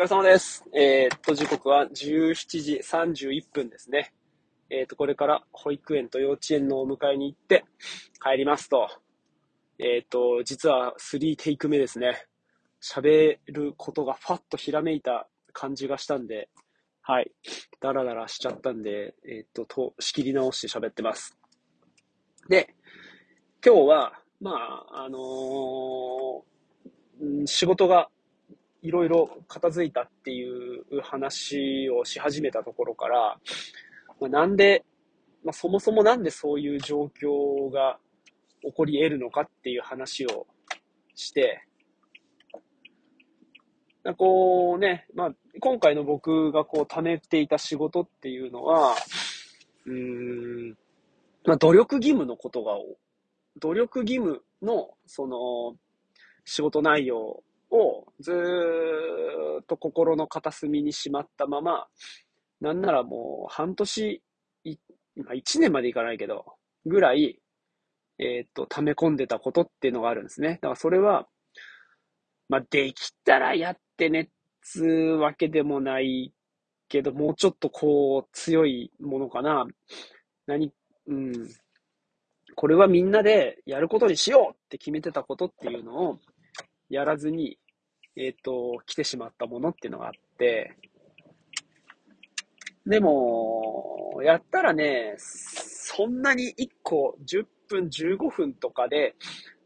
れ様です。えーっと、時刻は17時31分ですね。えーっと、これから保育園と幼稚園のお迎えに行って帰りますと。えーっと、実は3テイク目ですね。喋ることがファッとひらめいた感じがしたんで、はい。ダラダラしちゃったんで、えっと、と仕切り直して喋ってます。で、今日は、まあ、あの仕事がいろいろ片付いたっていう話をし始めたところから、まあ、なんで、まあ、そもそもなんでそういう状況が起こり得るのかっていう話をして、なこうね、まあ、今回の僕がこう貯めていた仕事っていうのは、うん、まあ、努力義務のことが、努力義務の、その、仕事内容をずーっと心の片隅にしまったまま、なんならもう半年、いまあ、1年までいかないけど、ぐらい、えーっと、溜め込んでたことっていうのがあるんですね。だからそれは、まあ、できたらやってねっつうわけでもないけど、もうちょっとこう、強いものかな。何、うん。これはみんなでやることにしようって決めてたことっていうのを、やらずに、えっ、と、来てしまったものっていうのがあって、でも、やったらね、そんなに1個10分、15分とかで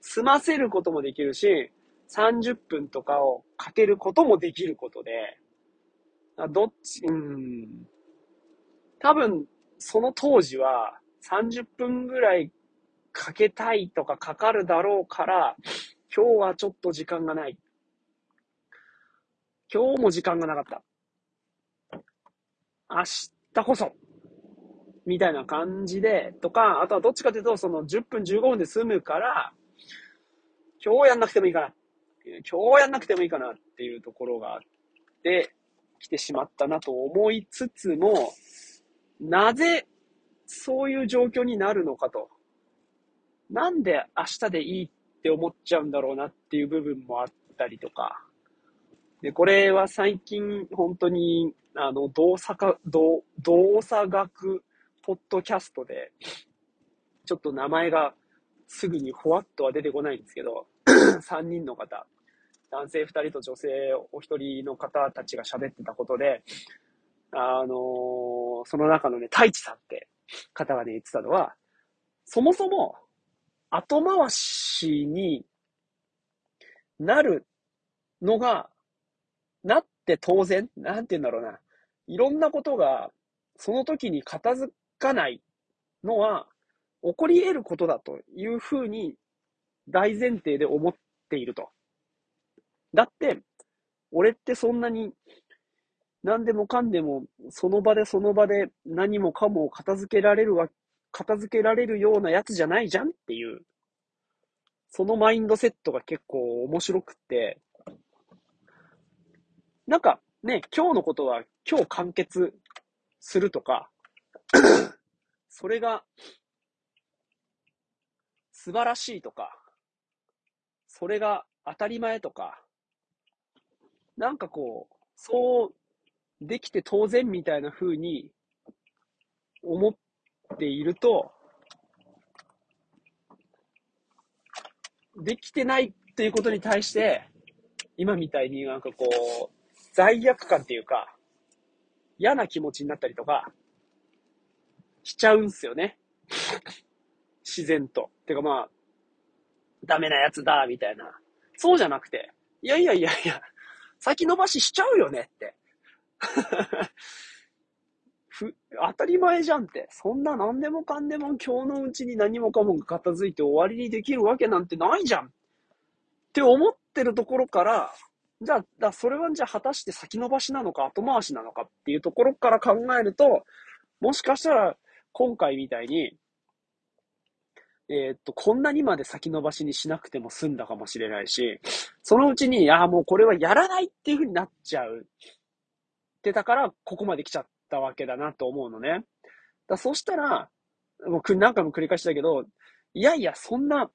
済ませることもできるし、30分とかをかけることもできることで、どっち、うん、多分、その当時は30分ぐらいかけたいとかかかるだろうから、今日はちょっと時間がない。今日も時間がなかった。明日こそ。みたいな感じで、とか、あとはどっちかというと、その10分15分で済むから、今日やんなくてもいいかな。今日やんなくてもいいかなっていうところがあって、来てしまったなと思いつつも、なぜそういう状況になるのかと。なんで明日でいいっって思っちゃうんだろうなっていう部分もあったりとか。で、これは最近本当に、あの、動作か、動、動作学ポッドキャストで、ちょっと名前がすぐにほわっとは出てこないんですけど、3人の方、男性2人と女性お一人の方たちが喋ってたことで、あのーその中のね、太一さんって方がね、言ってたのは、そもそも後回しになるのが、なって当然、なんて言うんだろうな。いろんなことが、その時に片付かないのは、起こり得ることだというふうに、大前提で思っていると。だって、俺ってそんなに、何でもかんでも、その場でその場で何もかも片付けられるわ、片付けられるようなやつじゃないじゃんっていう、そのマインドセットが結構面白くって、なんかね、今日のことは今日完結するとか、それが素晴らしいとか、それが当たり前とか、なんかこう、そうできて当然みたいな風に思っていると、できてないっていうことに対して、今みたいになんかこう、罪悪感っていうか、嫌な気持ちになったりとか、しちゃうんすよね。自然と。てかまあ、ダメなやつだ、みたいな。そうじゃなくて、いやいやいやいや、先延ばししちゃうよねって。ふ、当たり前じゃんって。そんな何でもかんでも今日のうちに何もかもが片付いて終わりにできるわけなんてないじゃん。って思ってるところから、じゃあ、だそれはじゃあ果たして先延ばしなのか後回しなのかっていうところから考えると、もしかしたら今回みたいに、えーっと、こんなにまで先延ばしにしなくても済んだかもしれないし、そのうちに、ああ、もうこれはやらないっていう風になっちゃう。ってたから、ここまで来ちゃったわけだなと思うのね。だそしたら、もう何回も繰り返しだけど、いやいや、そんな、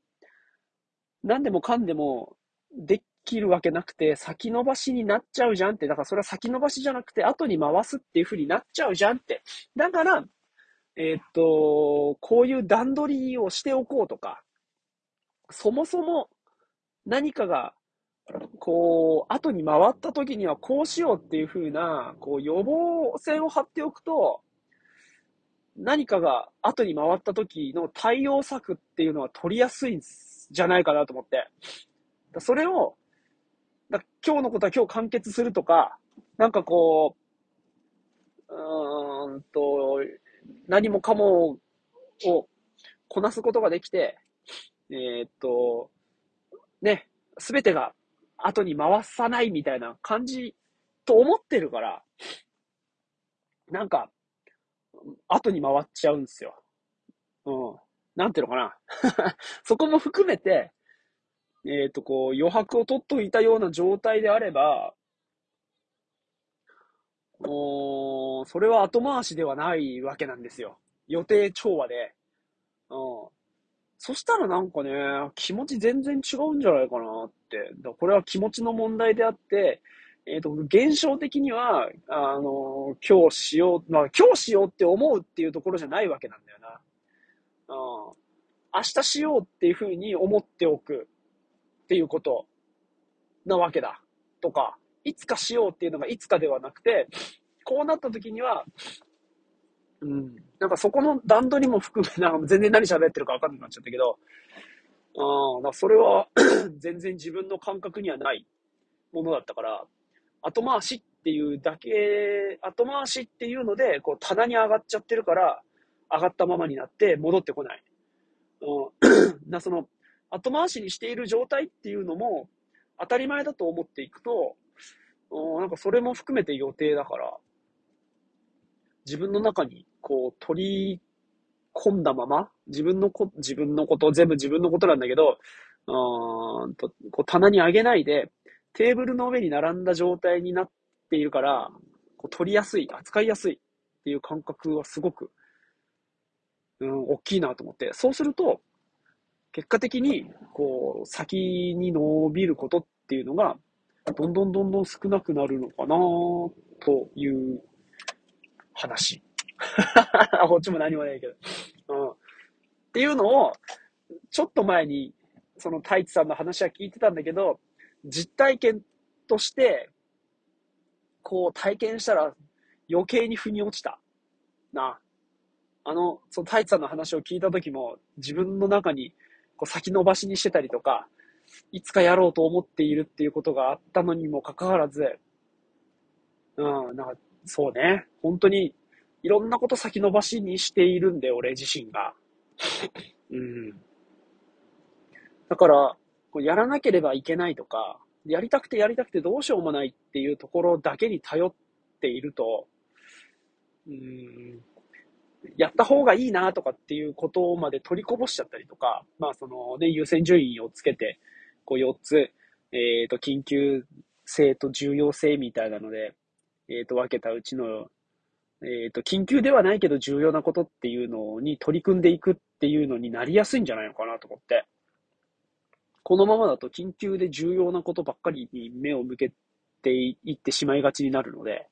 何でもかんでも、できるわけなくて、先延ばしになっちゃうじゃんって。だからそれは先延ばしじゃなくて、後に回すっていう風になっちゃうじゃんって。だから、えー、っと、こういう段取りをしておこうとか、そもそも何かが、こう、後に回った時にはこうしようっていう風な、こう、予防線を張っておくと、何かが後に回った時の対応策っていうのは取りやすいんじゃないかなと思って。だそれを、だ今日のことは今日完結するとか、なんかこう、うーんと、何もかもをこなすことができて、えー、っと、ね、すべてが後に回さないみたいな感じと思ってるから、なんか、後に回っちゃうんですよ。うん。なんていうのかな。そこも含めて、えっ、ー、と、こう、余白を取っといたような状態であれば、おそれは後回しではないわけなんですよ。予定調和で。うん。そしたらなんかね、気持ち全然違うんじゃないかなって。だこれは気持ちの問題であって、えっ、ー、と、現象的には、あの、今日しよう、まあ、今日しようって思うっていうところじゃないわけなんだよな。うん。明日しようっていうふうに思っておくっていうことなわけだ。とか、いつかしようっていうのがいつかではなくて、こうなった時には、うん、なんかそこの段取りも含め、なんか全然何喋ってるか分かんなくなっちゃったけど、あそれは 全然自分の感覚にはないものだったから、後回しっていうだけ、後回しっていうので、こう棚に上がっちゃってるから、上がったままになって戻ってこない。うん、なその後回しにしている状態っていうのも当たり前だと思っていくと、なんかそれも含めて予定だから、自分の中にこう取り込んだまま、自分のこ、自分のこと、全部自分のことなんだけど、うんと、こう棚に上げないで、テーブルの上に並んだ状態になっているから、こう取りやすい、扱いやすいっていう感覚はすごく、うん、大きいなと思って。そうすると、結果的に、こう、先に伸びることっていうのが、どんどんどんどん少なくなるのかなという話。こっちも何もないけど。うん。っていうのを、ちょっと前に、その太一さんの話は聞いてたんだけど、実体験として、こう体験したら余計に腑に落ちた。な。あの、その太一さんの話を聞いた時も、自分の中にこう先延ばしにしてたりとか、いつかやろうと思っているっていうことがあったのにもかかわらず、うん、なんか、そうね、本当に、いろんなこと先延ばしにしているんで、俺自身が。うん。だから、こうやらなければいけないとか、やりたくてやりたくてどうしようもないっていうところだけに頼っていると、うん、やった方がいいなとかっていうことまで取りこぼしちゃったりとか、まあそのね、優先順位をつけて、こう4つ、えっ、ー、と、緊急性と重要性みたいなので、えっ、ー、と、分けたうちの、えっ、ー、と、緊急ではないけど重要なことっていうのに取り組んでいくっていうのになりやすいんじゃないのかなと思って。このままだと緊急で重要なことばっかりに目を向けていってしまいがちになるので、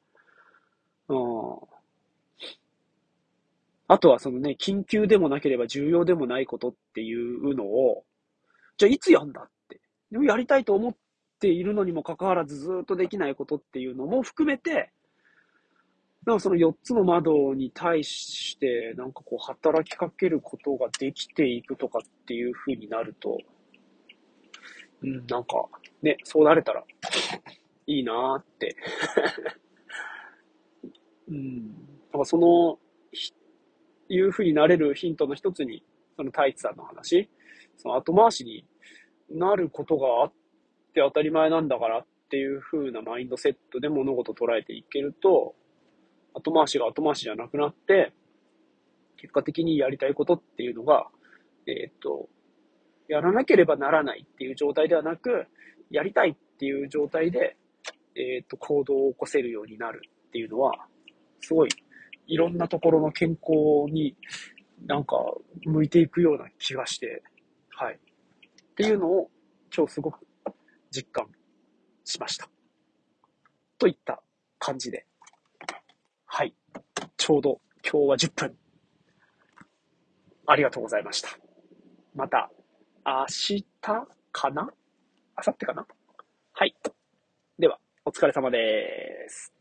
うん。あとはそのね、緊急でもなければ重要でもないことっていうのを、じゃあいつやんだって。でもやりたいと思っているのにもかかわらずずっとできないことっていうのも含めて、なんかその4つの窓に対して、なんかこう働きかけることができていくとかっていう風になると、うん、なんか、ね、そうなれたらいいなーって うん。なんかその、いうふうになれるヒントの一つに、その太一さんの話、その後回しになることがあって当たり前なんだからっていう風なマインドセットで物事を捉えていけると、後回しが後回しじゃなくなって、結果的にやりたいことっていうのが、えっ、と、やらなければならないっていう状態ではなく、やりたいっていう状態で、えっ、と、行動を起こせるようになるっていうのは、すごいいろんなところの健康になんか向いていくような気がして、はい。っていうのを今日すごく実感しました。といった感じで。はい。ちょうど今日は10分。ありがとうございました。また、明日かな？明後日かな？はい。では、お疲れ様です。